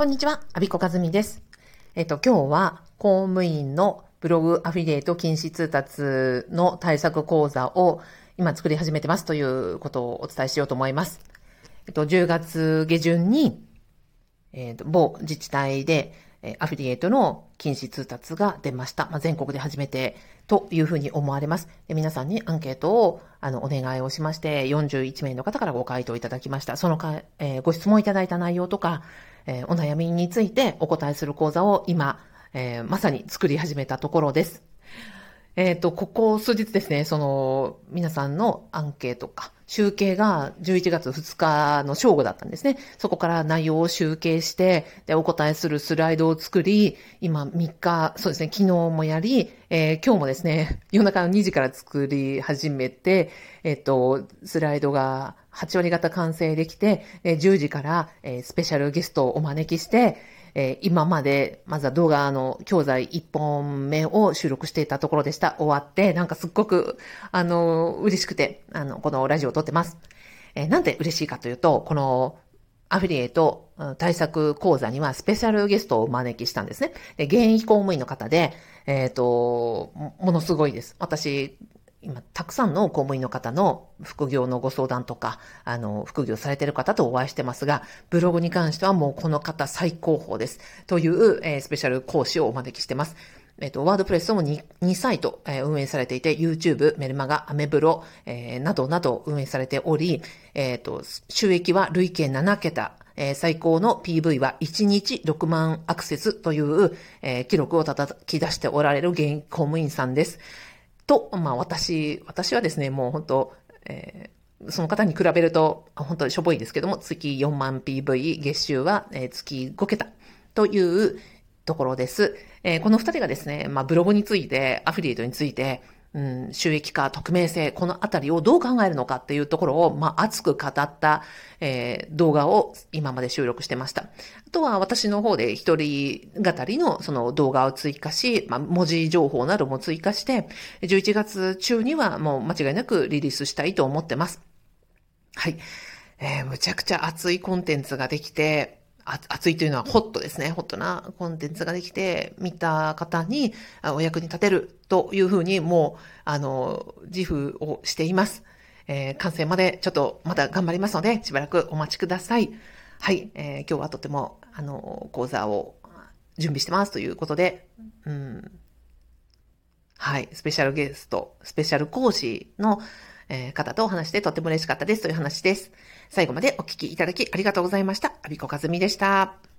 こんにちは、アビコカズミです。えっと、今日は公務員のブログアフィリエイト禁止通達の対策講座を今作り始めてますということをお伝えしようと思います。えっと、10月下旬に、えっと、某自治体で、アフィリエイトの禁止通達が出ました。まあ、全国で初めてというふうに思われます。で皆さんにアンケートをあのお願いをしまして、41名の方からご回答いただきました。そのか、えー、ご質問いただいた内容とか、えー、お悩みについてお答えする講座を今、えー、まさに作り始めたところです。えっ、ー、と、ここ数日ですね、その、皆さんのアンケートか、集計が11月2日の正午だったんですね。そこから内容を集計して、で、お答えするスライドを作り、今3日、そうですね、昨日もやり、えー、今日もですね、夜中の2時から作り始めて、えっ、ー、と、スライドが8割方完成できて、え10時から、えスペシャルゲストをお招きして、え今まで、まずは動画の教材1本目を収録していたところでした。終わって、なんかすっごく、あの、嬉しくて、あの、このラジオを撮ってます。えなんで嬉しいかというと、この、アフィリエイト対策講座にはスペシャルゲストをお招きしたんですね。で、現役公務員の方で、えっ、ー、と、ものすごいです。私、今、たくさんの公務員の方の副業のご相談とか、あの、副業されている方とお会いしてますが、ブログに関してはもうこの方最高峰です。という、えー、スペシャル講師をお招きしてます。えっ、と、ワードプレスも 2, 2サイト、えー、運営されていて、YouTube、メルマガ、アメブロ、えー、などなど運営されており、えっ、と、収益は累計7桁、え、最高の PV は1日6万アクセスという、え、記録を叩き出しておられる現役公務員さんです。と、まあ私、私はですね、もう本当、えー、その方に比べると、本当にしょぼいですけども、月4万 PV、月収は、え、月5桁というところです。え、この2人がですね、まあブログについて、アフィリエイトについて、うん、収益化、匿名性、このあたりをどう考えるのかっていうところを、まあ、熱く語った、えー、動画を今まで収録してました。あとは私の方で一人語りのその動画を追加し、まあ、文字情報なども追加して、11月中にはもう間違いなくリリースしたいと思ってます。はい。えー、むちゃくちゃ熱いコンテンツができて、熱いというのはホットですね。ホットなコンテンツができて、見た方にお役に立てるというふうに、もう、あの、自負をしています。えー、完成までちょっとまだ頑張りますので、しばらくお待ちください。はい、えー、今日はとても、あの、講座を準備してますということで、うん、はい、スペシャルゲスト、スペシャル講師の、え方とお話してとっても嬉しかったですという話です。最後までお聞きいただきありがとうございました。アビコカズミでした。